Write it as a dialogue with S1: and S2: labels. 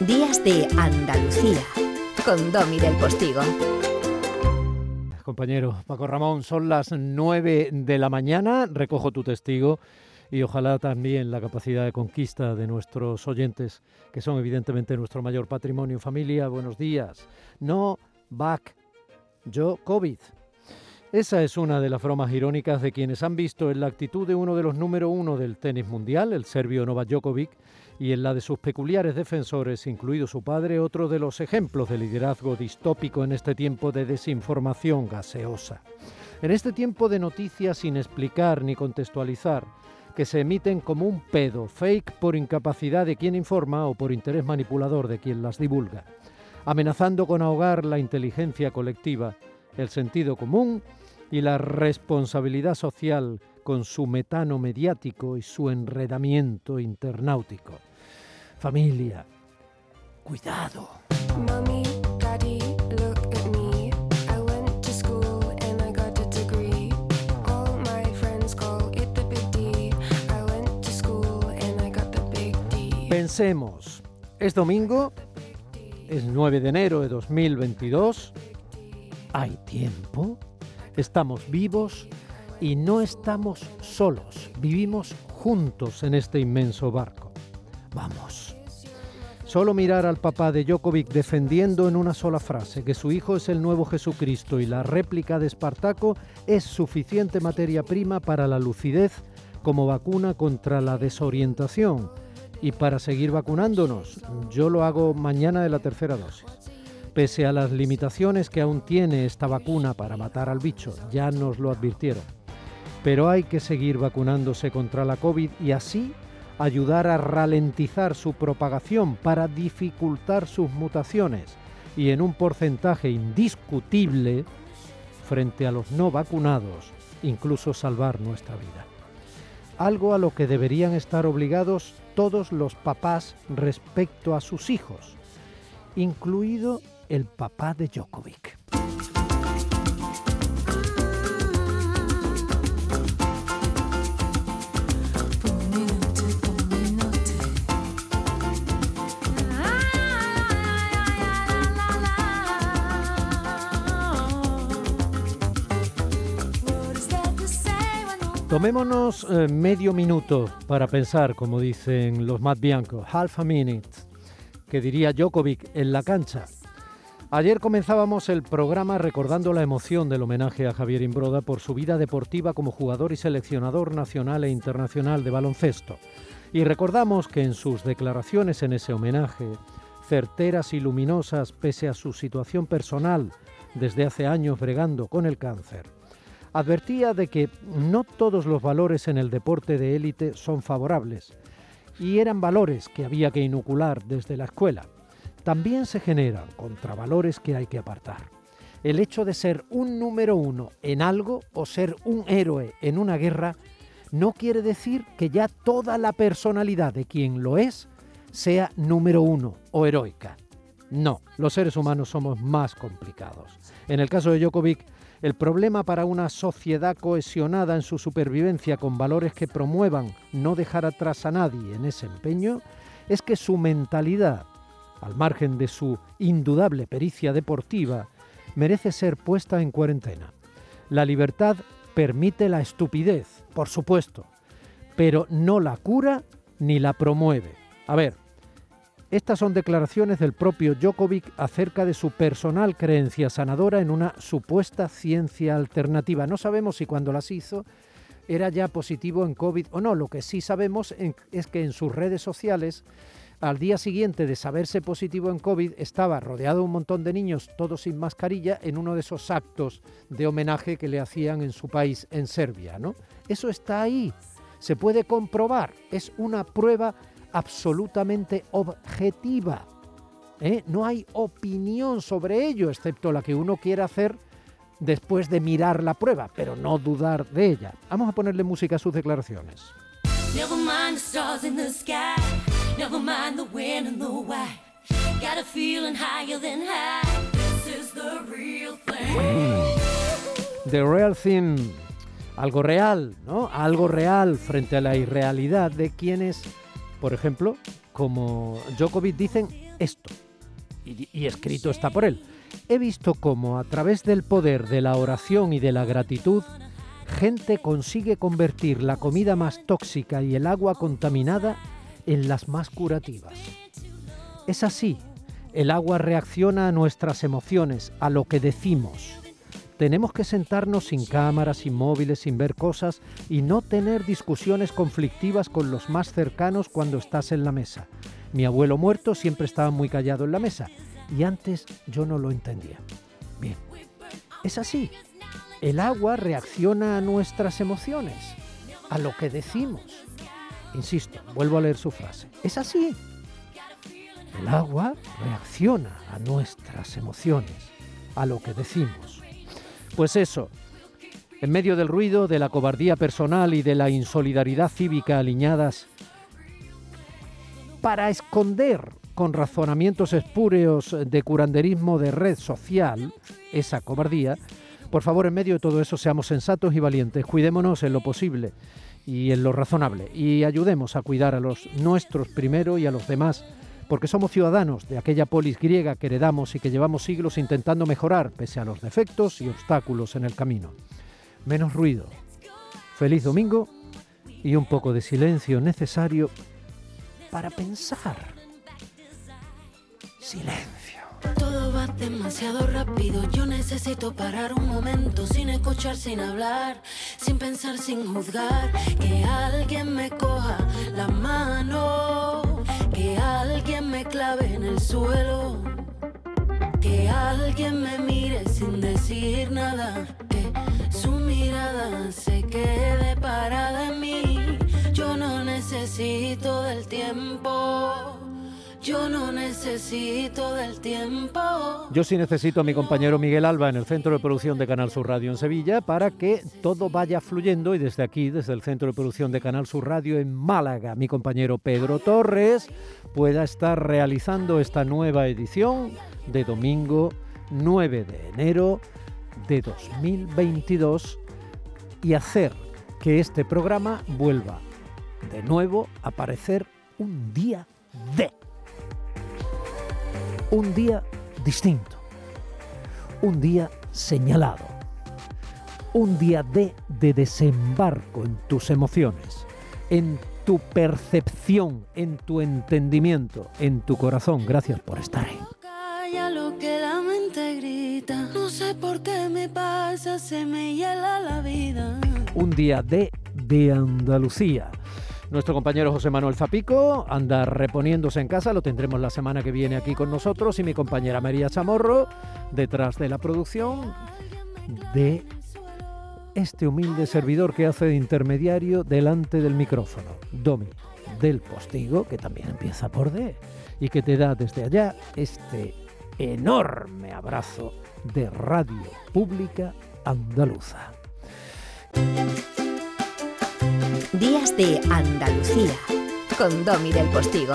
S1: Días de Andalucía con Domi del Postigo.
S2: Compañero Paco Ramón, son las 9 de la mañana, recojo tu testigo y ojalá también la capacidad de conquista de nuestros oyentes, que son evidentemente nuestro mayor patrimonio. Familia, buenos días. No back, yo COVID. Esa es una de las bromas irónicas de quienes han visto en la actitud de uno de los número uno del tenis mundial, el serbio Novak Djokovic, y en la de sus peculiares defensores, incluido su padre, otro de los ejemplos de liderazgo distópico en este tiempo de desinformación gaseosa. En este tiempo de noticias sin explicar ni contextualizar, que se emiten como un pedo, fake por incapacidad de quien informa o por interés manipulador de quien las divulga, amenazando con ahogar la inteligencia colectiva, el sentido común y la responsabilidad social con su metano mediático y su enredamiento internautico. Familia, cuidado. Pensemos, es domingo, es 9 de enero de 2022, hay tiempo, estamos vivos y no estamos solos, vivimos juntos en este inmenso barco. Vamos. Solo mirar al papá de Djokovic defendiendo en una sola frase que su hijo es el nuevo Jesucristo y la réplica de Espartaco es suficiente materia prima para la lucidez como vacuna contra la desorientación y para seguir vacunándonos. Yo lo hago mañana de la tercera dosis. Pese a las limitaciones que aún tiene esta vacuna para matar al bicho, ya nos lo advirtieron. Pero hay que seguir vacunándose contra la COVID y así ayudar a ralentizar su propagación para dificultar sus mutaciones y en un porcentaje indiscutible frente a los no vacunados, incluso salvar nuestra vida. Algo a lo que deberían estar obligados todos los papás respecto a sus hijos, incluido el papá de Djokovic. Tomémonos eh, medio minuto para pensar, como dicen los Matt Bianco, half a minute, que diría Djokovic en la cancha. Ayer comenzábamos el programa recordando la emoción del homenaje a Javier Imbroda por su vida deportiva como jugador y seleccionador nacional e internacional de baloncesto. Y recordamos que en sus declaraciones en ese homenaje, certeras y luminosas pese a su situación personal desde hace años bregando con el cáncer, advertía de que no todos los valores en el deporte de élite son favorables y eran valores que había que inocular desde la escuela también se generan contravalores que hay que apartar. El hecho de ser un número uno en algo o ser un héroe en una guerra no quiere decir que ya toda la personalidad de quien lo es sea número uno o heroica. No, los seres humanos somos más complicados. En el caso de Djokovic, el problema para una sociedad cohesionada en su supervivencia con valores que promuevan no dejar atrás a nadie en ese empeño es que su mentalidad al margen de su indudable pericia deportiva, merece ser puesta en cuarentena. La libertad permite la estupidez, por supuesto, pero no la cura ni la promueve. A ver, estas son declaraciones del propio Djokovic acerca de su personal creencia sanadora en una supuesta ciencia alternativa. No sabemos si cuando las hizo era ya positivo en COVID o no. Lo que sí sabemos es que en sus redes sociales al día siguiente de saberse positivo en COVID, estaba rodeado de un montón de niños, todos sin mascarilla, en uno de esos actos de homenaje que le hacían en su país, en Serbia. ¿no? Eso está ahí, se puede comprobar, es una prueba absolutamente objetiva. ¿eh? No hay opinión sobre ello, excepto la que uno quiera hacer después de mirar la prueba, pero no dudar de ella. Vamos a ponerle música a sus declaraciones. Never mind the when and the why. Got a feeling higher than high. This is the real thing. Mm. The real thing. Algo real, ¿no? Algo real frente a la irrealidad de quienes, por ejemplo, como Djokovic dicen esto, y, y escrito está por él. He visto cómo a través del poder de la oración y de la gratitud, gente consigue convertir la comida más tóxica y el agua contaminada en las más curativas. Es así, el agua reacciona a nuestras emociones, a lo que decimos. Tenemos que sentarnos sin cámaras, sin móviles, sin ver cosas y no tener discusiones conflictivas con los más cercanos cuando estás en la mesa. Mi abuelo muerto siempre estaba muy callado en la mesa y antes yo no lo entendía. Bien, es así. El agua reacciona a nuestras emociones, a lo que decimos. Insisto, vuelvo a leer su frase. Es así. El agua reacciona a nuestras emociones, a lo que decimos. Pues eso, en medio del ruido, de la cobardía personal y de la insolidaridad cívica aliñadas, para esconder con razonamientos espúreos de curanderismo de red social esa cobardía, por favor, en medio de todo eso, seamos sensatos y valientes, cuidémonos en lo posible y en lo razonable y ayudemos a cuidar a los nuestros primero y a los demás, porque somos ciudadanos de aquella polis griega que heredamos y que llevamos siglos intentando mejorar pese a los defectos y obstáculos en el camino. Menos ruido. Feliz domingo y un poco de silencio necesario para pensar. Silencio.
S3: Todo va demasiado rápido, yo necesito parar un momento sin escuchar, sin hablar, sin pensar, sin juzgar, que alguien me coja la mano, en el suelo, que alguien me mire sin decir nada, que su mirada se quede parada en mí, yo no necesito del tiempo. Yo no necesito del tiempo.
S2: Yo sí necesito a mi compañero Miguel Alba en el Centro de Producción de Canal Sur Radio en Sevilla para que todo vaya fluyendo y desde aquí, desde el Centro de Producción de Canal Sur Radio en Málaga, mi compañero Pedro Torres pueda estar realizando esta nueva edición de domingo 9 de enero de 2022 y hacer que este programa vuelva de nuevo a aparecer un día de un día distinto, un día señalado, un día de, de desembarco en tus emociones, en tu percepción, en tu entendimiento, en tu corazón. Gracias por estar ahí.
S3: Calla lo que la mente grita. No sé por qué me pasa, se me hiela la vida.
S2: Un día de, de Andalucía. Nuestro compañero José Manuel Zapico anda reponiéndose en casa, lo tendremos la semana que viene aquí con nosotros y mi compañera María Chamorro detrás de la producción de este humilde servidor que hace de intermediario delante del micrófono, Domi, del postigo, que también empieza por D, y que te da desde allá este enorme abrazo de Radio Pública Andaluza.
S1: Días de Andalucía con Domi del Postigo.